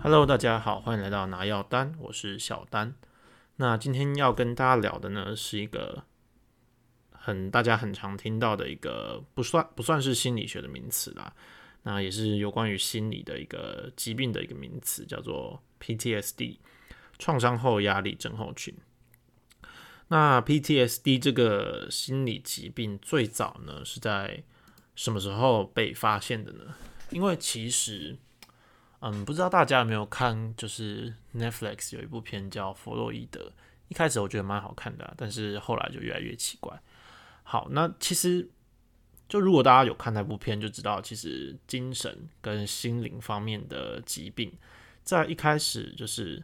Hello，大家好，欢迎来到拿药单，我是小丹。那今天要跟大家聊的呢，是一个很大家很常听到的一个不算不算是心理学的名词啦，那也是有关于心理的一个疾病的一个名词，叫做 PTSD，创伤后压力症候群。那 PTSD 这个心理疾病最早呢是在什么时候被发现的呢？因为其实，嗯，不知道大家有没有看，就是 Netflix 有一部片叫《弗洛伊德》，一开始我觉得蛮好看的，但是后来就越来越奇怪。好，那其实就如果大家有看那部片，就知道其实精神跟心灵方面的疾病，在一开始就是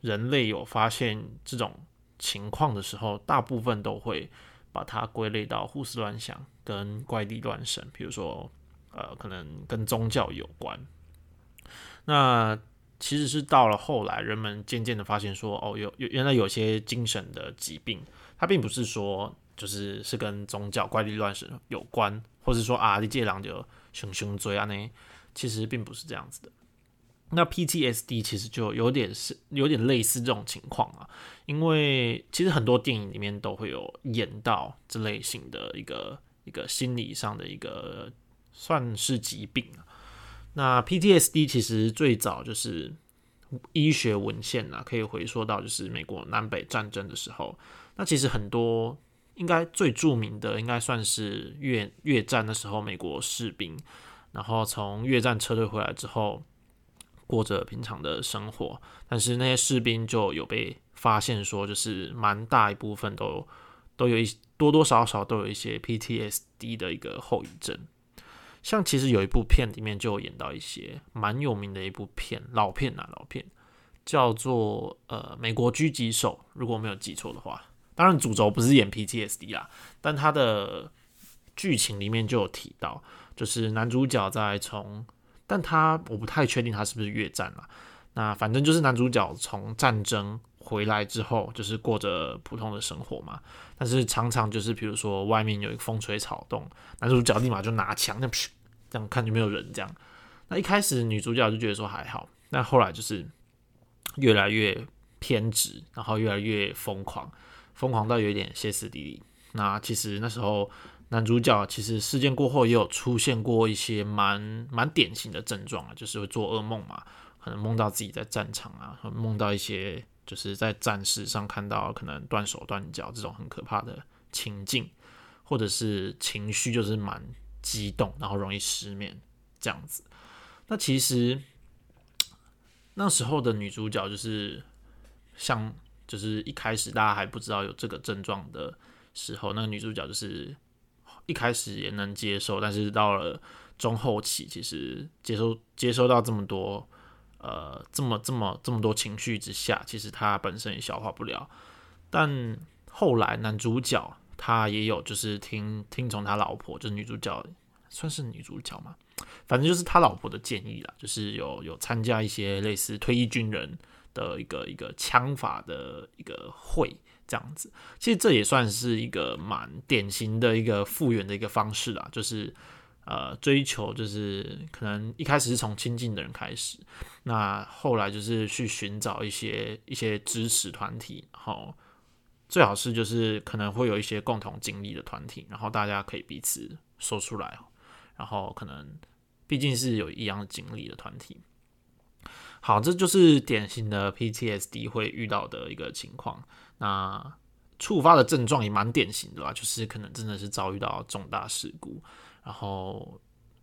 人类有发现这种。情况的时候，大部分都会把它归类到胡思乱想跟怪力乱神，比如说，呃，可能跟宗教有关。那其实是到了后来，人们渐渐的发现说，哦，有有原来有些精神的疾病，它并不是说就是是跟宗教怪力乱神有关，或者说啊，你这狼就熊熊追啊呢，其实并不是这样子的。那 PTSD 其实就有点是有点类似这种情况啊，因为其实很多电影里面都会有演到这类型的一个一个心理上的一个算是疾病啊。那 PTSD 其实最早就是医学文献啊，可以回溯到就是美国南北战争的时候。那其实很多应该最著名的应该算是越越战的时候，美国士兵，然后从越战撤退回来之后。过着平常的生活，但是那些士兵就有被发现说，就是蛮大一部分都都有一多多少少都有一些 PTSD 的一个后遗症。像其实有一部片里面就有演到一些蛮有名的一部片，老片啊老片，叫做呃美国狙击手，如果没有记错的话。当然主轴不是演 PTSD 啦，但他的剧情里面就有提到，就是男主角在从但他我不太确定他是不是越战了。那反正就是男主角从战争回来之后，就是过着普通的生活嘛。但是常常就是比如说外面有一个风吹草动，男主角立马就拿枪，那这样看就没有人这样。那一开始女主角就觉得说还好，那后来就是越来越偏执，然后越来越疯狂，疯狂到有一点歇斯底里。那其实那时候。男主角其实事件过后也有出现过一些蛮蛮典型的症状啊，就是会做噩梦嘛，可能梦到自己在战场啊，梦到一些就是在战事上看到可能断手断脚这种很可怕的情境，或者是情绪就是蛮激动，然后容易失眠这样子。那其实那时候的女主角就是像就是一开始大家还不知道有这个症状的时候，那个女主角就是。一开始也能接受，但是到了中后期，其实接收接收到这么多，呃，这么这么这么多情绪之下，其实他本身也消化不了。但后来男主角他也有就是听听从他老婆，就是女主角算是女主角嘛，反正就是他老婆的建议啦，就是有有参加一些类似退役军人的一个一个枪法的一个会。这样子，其实这也算是一个蛮典型的一个复原的一个方式啦，就是呃追求，就是可能一开始是从亲近的人开始，那后来就是去寻找一些一些支持团体，然后最好是就是可能会有一些共同经历的团体，然后大家可以彼此说出来，然后可能毕竟是有一样经历的团体。好，这就是典型的 PTSD 会遇到的一个情况。那触发的症状也蛮典型的啦，就是可能真的是遭遇到重大事故，然后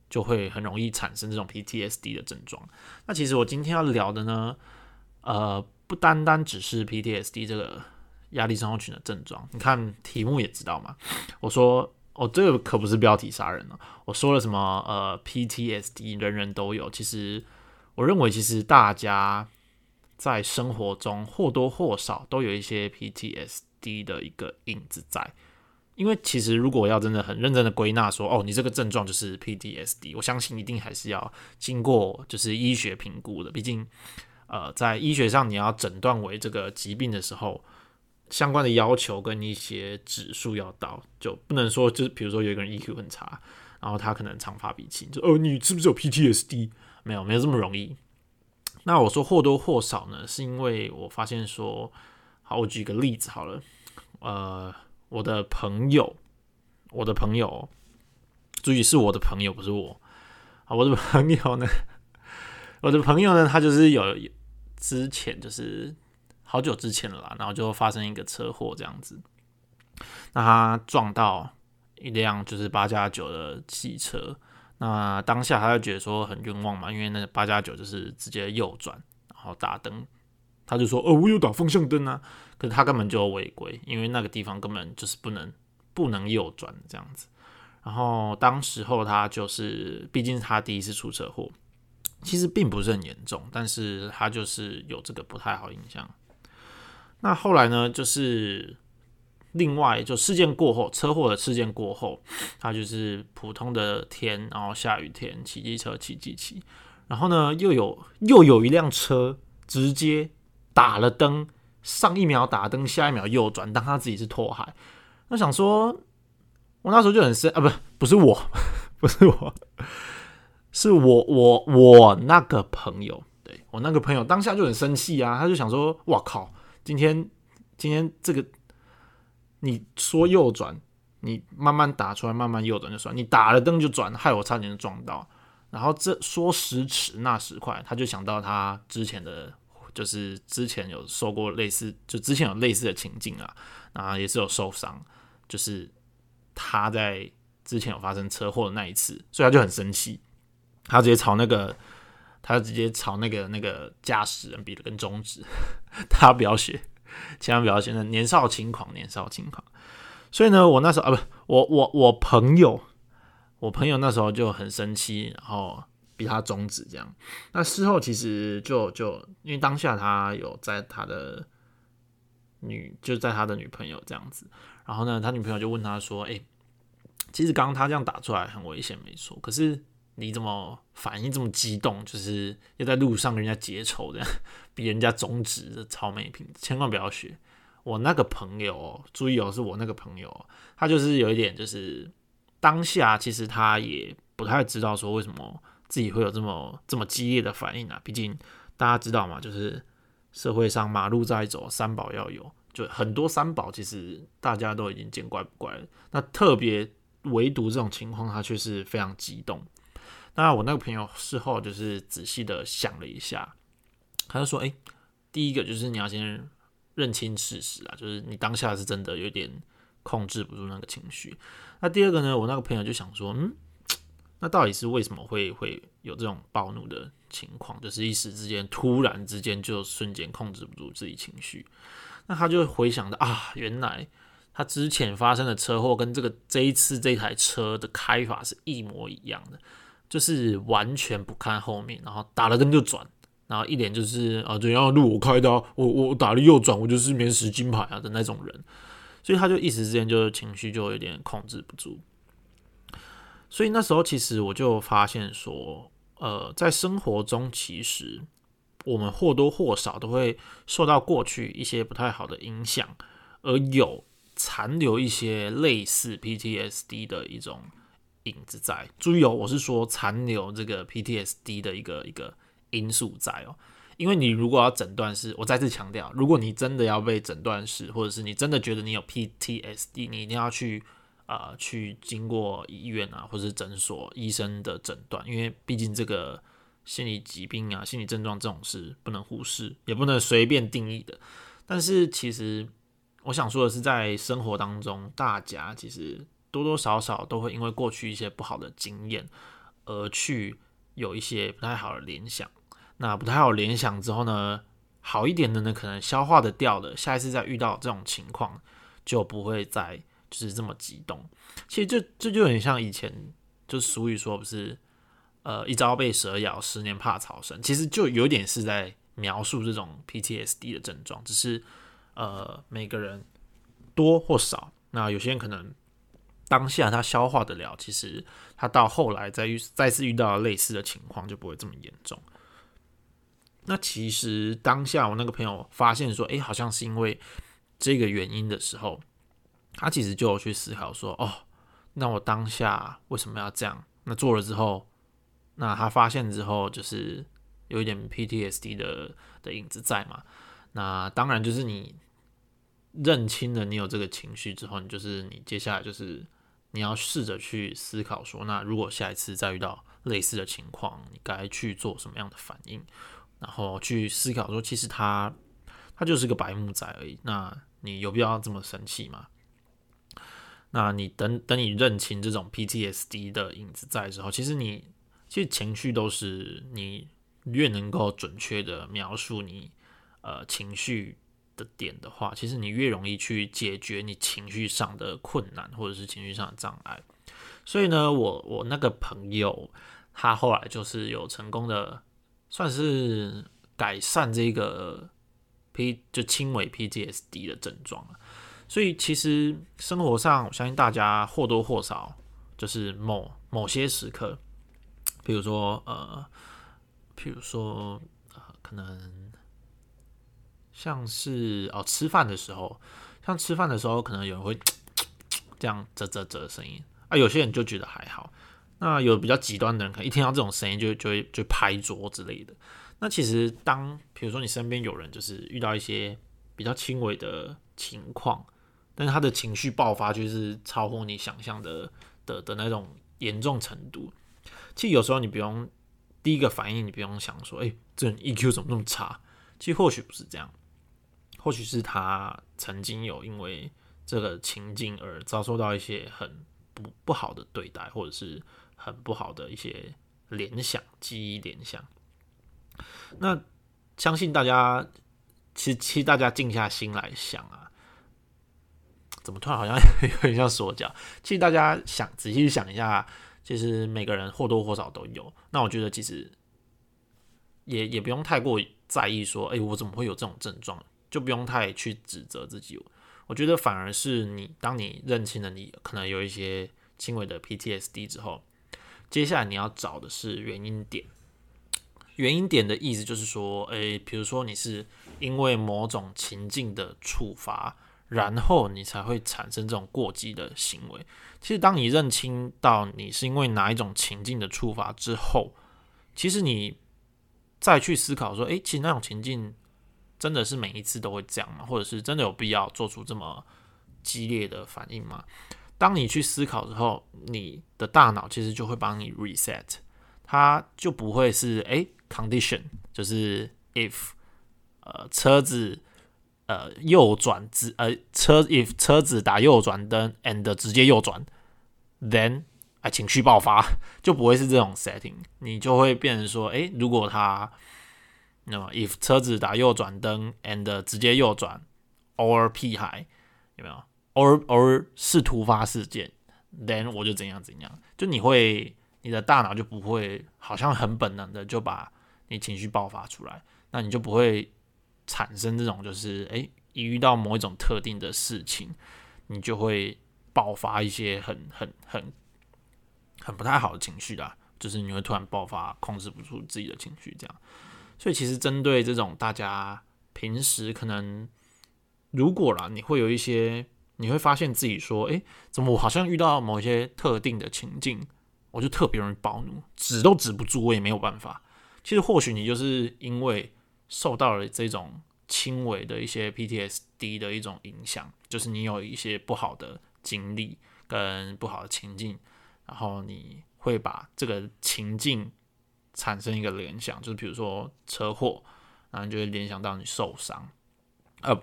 就会很容易产生这种 PTSD 的症状。那其实我今天要聊的呢，呃，不单单只是 PTSD 这个压力症候群的症状。你看题目也知道嘛，我说哦，这个可不是标题杀人了。我说了什么？呃，PTSD 人人都有，其实。我认为，其实大家在生活中或多或少都有一些 PTSD 的一个影子在。因为其实如果要真的很认真的归纳说，哦，你这个症状就是 PTSD，我相信一定还是要经过就是医学评估的。毕竟，呃，在医学上你要诊断为这个疾病的时候，相关的要求跟一些指数要到，就不能说就是比如说有一个人 EQ 很差，然后他可能常发脾气，就哦，你是不是有 PTSD？没有，没有这么容易。那我说或多或少呢，是因为我发现说，好，我举个例子好了，呃，我的朋友，我的朋友，注意是我的朋友，不是我啊，我的朋友呢，我的朋友呢，他就是有之前就是好久之前了啦，然后就发生一个车祸这样子，那他撞到一辆就是八加九的汽车。那当下他就觉得说很冤枉嘛，因为那八加九就是直接右转，然后打灯，他就说哦，我有打方向灯啊，可是他根本就违规，因为那个地方根本就是不能不能右转这样子。然后当时候他就是，毕竟是他第一次出车祸，其实并不是很严重，但是他就是有这个不太好印象。那后来呢，就是。另外，就事件过后，车祸的事件过后，他就是普通的天，然后下雨天骑机车骑机骑，然后呢，又有又有一辆车直接打了灯，上一秒打灯，下一秒右转，当他自己是拓海。那想说，我那时候就很生啊，不，不是我，不是我，是我我我那个朋友，对我那个朋友当下就很生气啊，他就想说，哇靠，今天今天这个。你说右转，你慢慢打出来，慢慢右转就算。你打了灯就转，害我差点撞到。然后这说时迟那时快，他就想到他之前的，就是之前有受过类似，就之前有类似的情境啊，啊也是有受伤，就是他在之前有发生车祸的那一次，所以他就很生气，他直接朝那个，他直接朝那个那个驾驶人比了根中指，他不要学。千万不要学，那年少轻狂，年少轻狂。所以呢，我那时候啊，不，我我我朋友，我朋友那时候就很生气，然后逼他终止这样。那事后其实就就因为当下他有在他的女，就在他的女朋友这样子。然后呢，他女朋友就问他说：“哎，其实刚刚他这样打出来很危险，没错。可是你怎么反应这么激动？就是要在路上跟人家结仇这样。”比人家中指的超美品，千万不要学。我那个朋友，注意哦，是我那个朋友，他就是有一点，就是当下其实他也不太知道说为什么自己会有这么这么激烈的反应啊。毕竟大家知道嘛，就是社会上马路在走，三宝要有，就很多三宝其实大家都已经见怪不怪了。那特别唯独这种情况，他却是非常激动。那我那个朋友事后就是仔细的想了一下。他就说：“哎，第一个就是你要先认清事实啊，就是你当下是真的有点控制不住那个情绪。那第二个呢，我那个朋友就想说，嗯，那到底是为什么会会有这种暴怒的情况？就是一时之间突然之间就瞬间控制不住自己情绪。那他就回想到啊，原来他之前发生的车祸跟这个这一次这台车的开法是一模一样的，就是完全不看后面，然后打了灯就转。”然后一脸就是啊，怎样路我开的，我我打了右转，我就是免死金牌啊的那种人，所以他就一时之间就情绪就有点控制不住。所以那时候其实我就发现说，呃，在生活中其实我们或多或少都会受到过去一些不太好的影响，而有残留一些类似 PTSD 的一种影子在。注意哦，我是说残留这个 PTSD 的一个一个。因素在哦，因为你如果要诊断是，我再次强调，如果你真的要被诊断是，或者是你真的觉得你有 PTSD，你一定要去啊去经过医院啊或者是诊所医生的诊断，因为毕竟这个心理疾病啊、心理症状这种事不能忽视，也不能随便定义的。但是其实我想说的是，在生活当中，大家其实多多少少都会因为过去一些不好的经验而去有一些不太好的联想。那不太好联想之后呢，好一点的呢，可能消化的掉的，下一次再遇到这种情况就不会再就是这么激动。其实这这就很像以前就俗语说不是，呃，一朝被蛇咬，十年怕草绳。其实就有点是在描述这种 PTSD 的症状，只是呃每个人多或少。那有些人可能当下他消化得了，其实他到后来再遇再次遇到类似的情况就不会这么严重。那其实当下我那个朋友发现说，哎，好像是因为这个原因的时候，他其实就有去思考说，哦，那我当下为什么要这样？那做了之后，那他发现之后，就是有一点 PTSD 的的影子在嘛。那当然就是你认清了你有这个情绪之后，你就是你接下来就是你要试着去思考说，那如果下一次再遇到类似的情况，你该去做什么样的反应？然后去思考说，其实他他就是个白木仔而已，那你有必要这么生气吗？那你等等你认清这种 PTSD 的影子在之后，其实你其实情绪都是你越能够准确的描述你呃情绪的点的话，其实你越容易去解决你情绪上的困难或者是情绪上的障碍。所以呢，我我那个朋友他后来就是有成功的算是改善这个 P 就轻微 PTSD 的症状了。所以其实生活上，我相信大家或多或少就是某某些时刻，比如说呃，比如说呃，可能像是哦吃饭的时候，像吃饭的时候，可能有人会这样啧啧啧的声音啊，有些人就觉得还好。那有比较极端的人，可能一听到这种声音就就会就拍桌之类的。那其实当比如说你身边有人就是遇到一些比较轻微的情况。但是他的情绪爆发就是超乎你想象的的的那种严重程度。其实有时候你不用第一个反应，你不用想说，哎，这人 EQ 怎么那么差？其实或许不是这样，或许是他曾经有因为这个情境而遭受到一些很不不好的对待，或者是很不好的一些联想、记忆联想。那相信大家，其实其实大家静下心来想啊。怎么突然好像有点像说教？其实大家想仔细想一下，其实每个人或多或少都有。那我觉得其实也也不用太过在意说，哎，我怎么会有这种症状？就不用太去指责自己。我觉得反而是你，当你认清了你可能有一些轻微的 PTSD 之后，接下来你要找的是原因点。原因点的意思就是说，诶，比如说你是因为某种情境的触发。然后你才会产生这种过激的行为。其实，当你认清到你是因为哪一种情境的触发之后，其实你再去思考说，诶，其实那种情境真的是每一次都会这样吗？或者是真的有必要做出这么激烈的反应吗？当你去思考之后，你的大脑其实就会帮你 reset，它就不会是诶 condition，就是 if，呃，车子。呃，右转直呃车，if 车子打右转灯，and 直接右转，then 啊情绪爆发 就不会是这种 setting，你就会变成说，诶，如果他那么 if 车子打右转灯，and 直接右转，or 屁孩有没有？or or 是突发事件，then 我就怎样怎样，就你会你的大脑就不会好像很本能的就把你情绪爆发出来，那你就不会。产生这种就是，诶，一遇到某一种特定的事情，你就会爆发一些很很很很不太好的情绪的，就是你会突然爆发，控制不住自己的情绪，这样。所以其实针对这种大家平时可能如果啦，你会有一些，你会发现自己说，诶，怎么我好像遇到某一些特定的情境，我就特别容易暴怒，止都止不住，我也没有办法。其实或许你就是因为。受到了这种轻微的一些 PTSD 的一种影响，就是你有一些不好的经历跟不好的情境，然后你会把这个情境产生一个联想，就是比如说车祸，然后就会联想到你受伤。呃，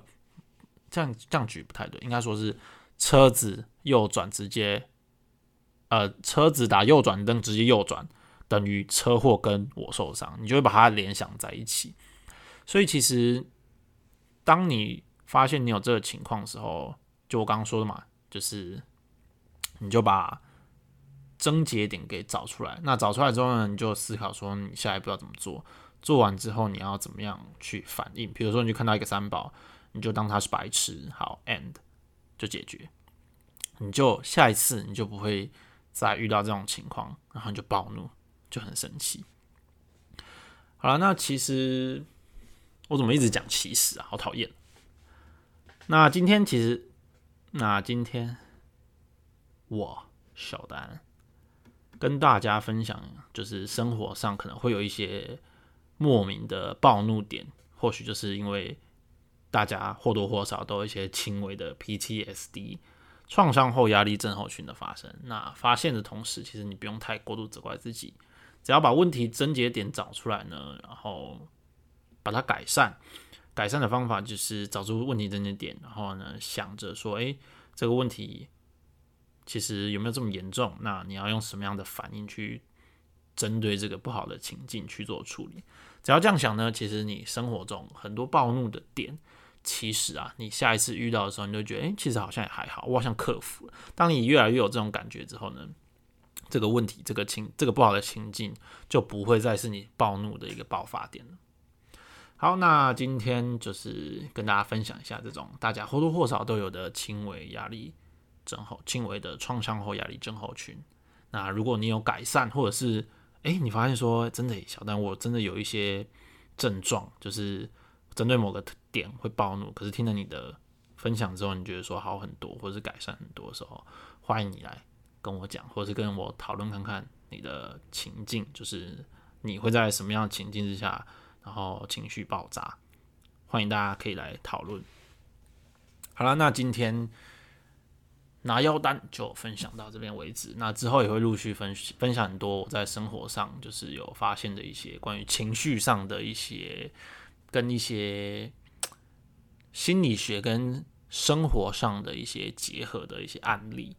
这样这样举不太对，应该说是车子右转直接，呃，车子打右转灯直接右转等于车祸跟我受伤，你就会把它联想在一起。所以其实，当你发现你有这个情况的时候，就我刚刚说的嘛，就是你就把症结点给找出来。那找出来之后呢，你就思考说你下一步要怎么做。做完之后，你要怎么样去反应？比如说，你就看到一个三宝，你就当他是白痴，好，and 就解决。你就下一次你就不会再遇到这种情况，然后你就暴怒，就很生气。好了，那其实。我怎么一直讲歧视啊？好讨厌。那今天其实，那今天我小丹跟大家分享，就是生活上可能会有一些莫名的暴怒点，或许就是因为大家或多或少都有一些轻微的 PTSD 创伤后压力症候群的发生。那发现的同时，其实你不用太过度责怪自己，只要把问题症结点找出来呢，然后把它改善。改善的方法就是找出问题症结点，然后呢，想着说，诶，这个问题其实有没有这么严重？那你要用什么样的反应去针对这个不好的情境去做处理？只要这样想呢，其实你生活中很多暴怒的点，其实啊，你下一次遇到的时候，你就觉得，诶，其实好像也还好，我好像克服了。当你越来越有这种感觉之后呢，这个问题、这个情、这个不好的情境就不会再是你暴怒的一个爆发点了。好，那今天就是跟大家分享一下这种大家或多或少都有的轻微压力症候、轻微的创伤后压力症候群。那如果你有改善，或者是诶，你发现说真的小丹，我真的有一些症状，就是针对某个点会暴怒，可是听了你的分享之后，你觉得说好很多，或者是改善很多的时候，欢迎你来跟我讲，或者是跟我讨论看看你的情境，就是你会在什么样的情境之下。然后情绪爆炸，欢迎大家可以来讨论。好了，那今天拿腰单就分享到这边为止。那之后也会陆续分分享很多我在生活上就是有发现的一些关于情绪上的一些跟一些心理学跟生活上的一些结合的一些案例。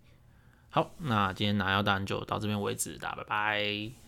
好，那今天拿腰单就到这边为止，大家拜拜。